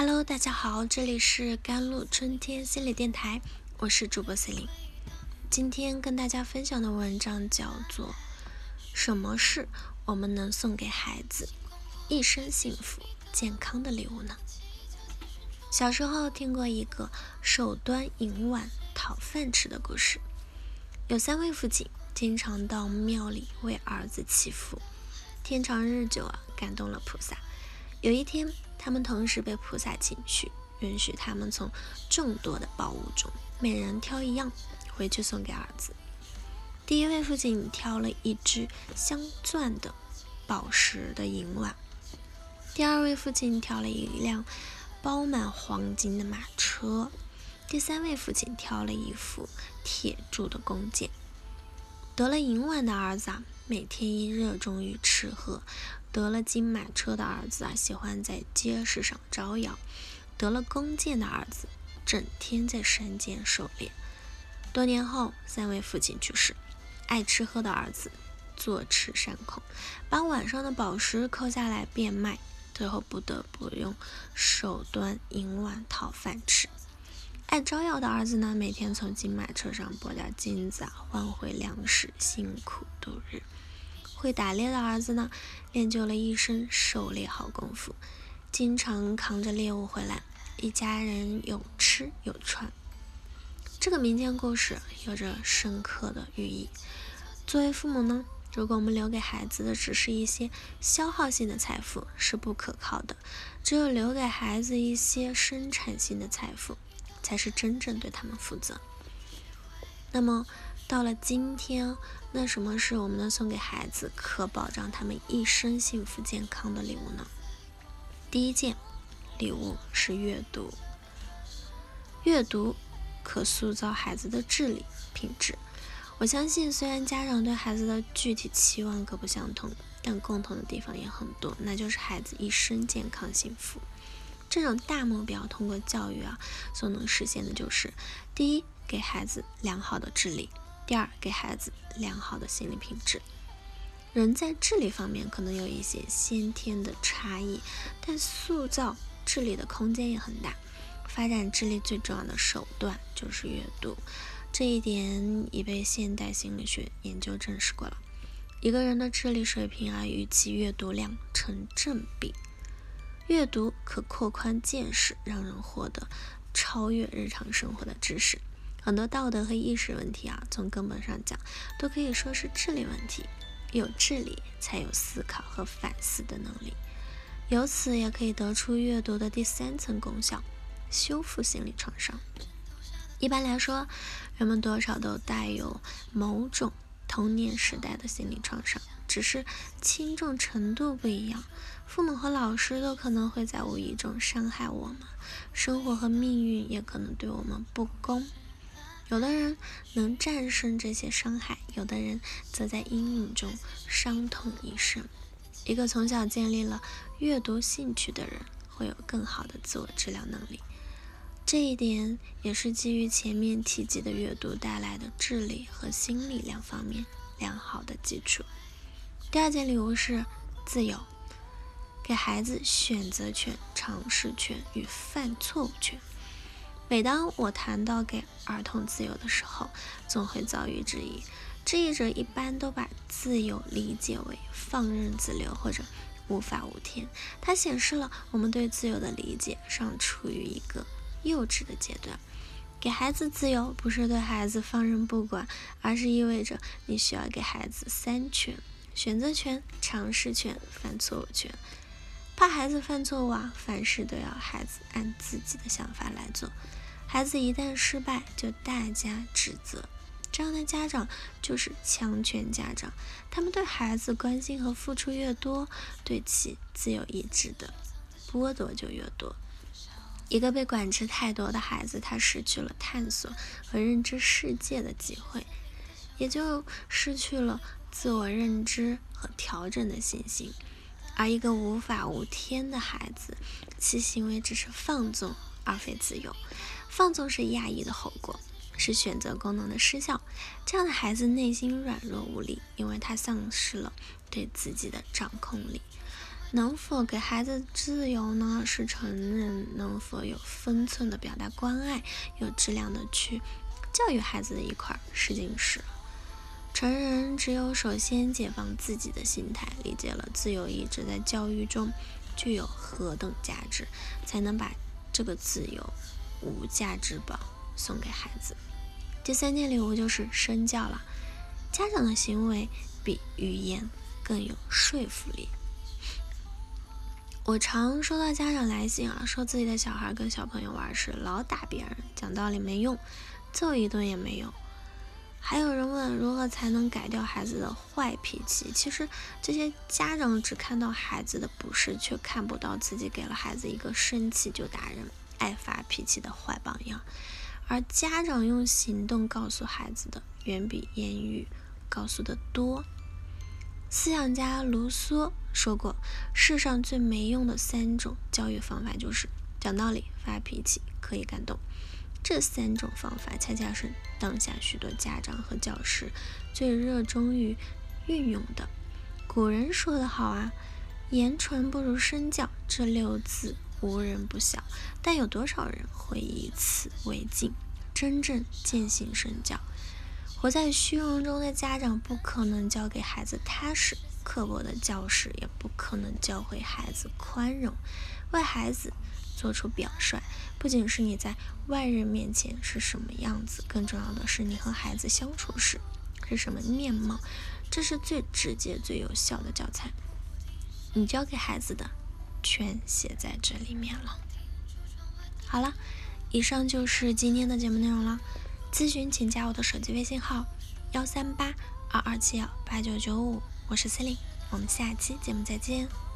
Hello，大家好，这里是甘露春天心理电台，我是主播 C 琳。今天跟大家分享的文章叫做《什么是我们能送给孩子一生幸福健康的礼物呢？小时候听过一个手端银碗讨饭吃的故事，有三位父亲经常到庙里为儿子祈福，天长日久啊，感动了菩萨。有一天。他们同时被菩萨请去，允许他们从众多的宝物中每人挑一样回去送给儿子。第一位父亲挑了一只镶钻的宝石的银碗，第二位父亲挑了一辆包满黄金的马车，第三位父亲挑了一副铁铸的弓箭。得了银碗的儿子啊，每天一热衷于吃喝。得了金马车的儿子啊，喜欢在街市上招摇；得了弓箭的儿子，整天在山间狩猎。多年后，三位父亲去世，爱吃喝的儿子坐吃山空，把碗上的宝石抠下来变卖，最后不得不用手端银碗讨饭吃。爱招摇的儿子呢，每天从金马车上剥掉金子啊，换回粮食，辛苦度日。会打猎的儿子呢，练就了一身狩猎好功夫，经常扛着猎物回来，一家人有吃有穿。这个民间故事有着深刻的寓意。作为父母呢，如果我们留给孩子的只是一些消耗性的财富，是不可靠的。只有留给孩子一些生产性的财富，才是真正对他们负责。那么，到了今天，那什么是我们能送给孩子，可保障他们一生幸福健康的礼物呢？第一件礼物是阅读。阅读可塑造孩子的智力品质。我相信，虽然家长对孩子的具体期望各不相同，但共同的地方也很多，那就是孩子一生健康幸福。这种大目标通过教育啊，所能实现的就是：第一，给孩子良好的智力。第二，给孩子良好的心理品质。人在智力方面可能有一些先天的差异，但塑造智力的空间也很大。发展智力最重要的手段就是阅读，这一点已被现代心理学研究证实过了。一个人的智力水平啊，与其阅读量成正比。阅读可扩宽见识，让人获得超越日常生活的知识。很多道德和意识问题啊，从根本上讲，都可以说是智力问题。有智力，才有思考和反思的能力。由此也可以得出阅读的第三层功效：修复心理创伤。一般来说，人们多少都带有某种童年时代的心理创伤，只是轻重程度不一样。父母和老师都可能会在无意中伤害我们，生活和命运也可能对我们不公。有的人能战胜这些伤害，有的人则在阴影中伤痛一生。一个从小建立了阅读兴趣的人，会有更好的自我治疗能力。这一点也是基于前面提及的阅读带来的智力和心理两方面良好的基础。第二件礼物是自由，给孩子选择权、尝试权与犯错误权。每当我谈到给儿童自由的时候，总会遭遇质疑。质疑者一般都把自由理解为放任自流或者无法无天。它显示了我们对自由的理解尚处于一个幼稚的阶段。给孩子自由不是对孩子放任不管，而是意味着你需要给孩子三权：选择权、尝试权、犯错误权。怕孩子犯错误啊，凡事都要孩子按自己的想法来做。孩子一旦失败，就大加指责，这样的家长就是强权家长。他们对孩子关心和付出越多，对其自由意志的剥夺就越多。一个被管制太多的孩子，他失去了探索和认知世界的机会，也就失去了自我认知和调整的信心。而一个无法无天的孩子，其行为只是放纵而非自由。放纵是压抑的后果，是选择功能的失效。这样的孩子内心软弱无力，因为他丧失了对自己的掌控力。能否给孩子自由呢？是成人能否有分寸的表达关爱，有质量的去教育孩子的一块试金石。成人只有首先解放自己的心态，理解了自由意志在教育中具有何等价值，才能把这个自由无价之宝送给孩子。第三件礼物就是身教了，家长的行为比语言更有说服力。我常收到家长来信啊，说自己的小孩跟小朋友玩时老打别人，讲道理没用，揍一顿也没用。还有人问如何才能改掉孩子的坏脾气？其实这些家长只看到孩子的不是，却看不到自己给了孩子一个生气就打人、爱发脾气的坏榜样。而家长用行动告诉孩子的，远比言语告诉的多。思想家卢梭说过：“世上最没用的三种教育方法，就是讲道理、发脾气、可以感动。这三种方法，恰恰是当下许多家长和教师最热衷于运用的。古人说得好啊，‘言传不如身教’，这六字无人不晓。但有多少人会以此为镜，真正践行身教？”活在虚荣中的家长不可能教给孩子踏实；刻薄的教师也不可能教会孩子宽容。为孩子做出表率，不仅是你在外人面前是什么样子，更重要的是你和孩子相处时是什么面貌。这是最直接、最有效的教材。你教给孩子的，全写在这里面了。好了，以上就是今天的节目内容了。咨询请加我的手机微信号：幺三八二二七幺八九九五，我是 cyn 我们下期节目再见。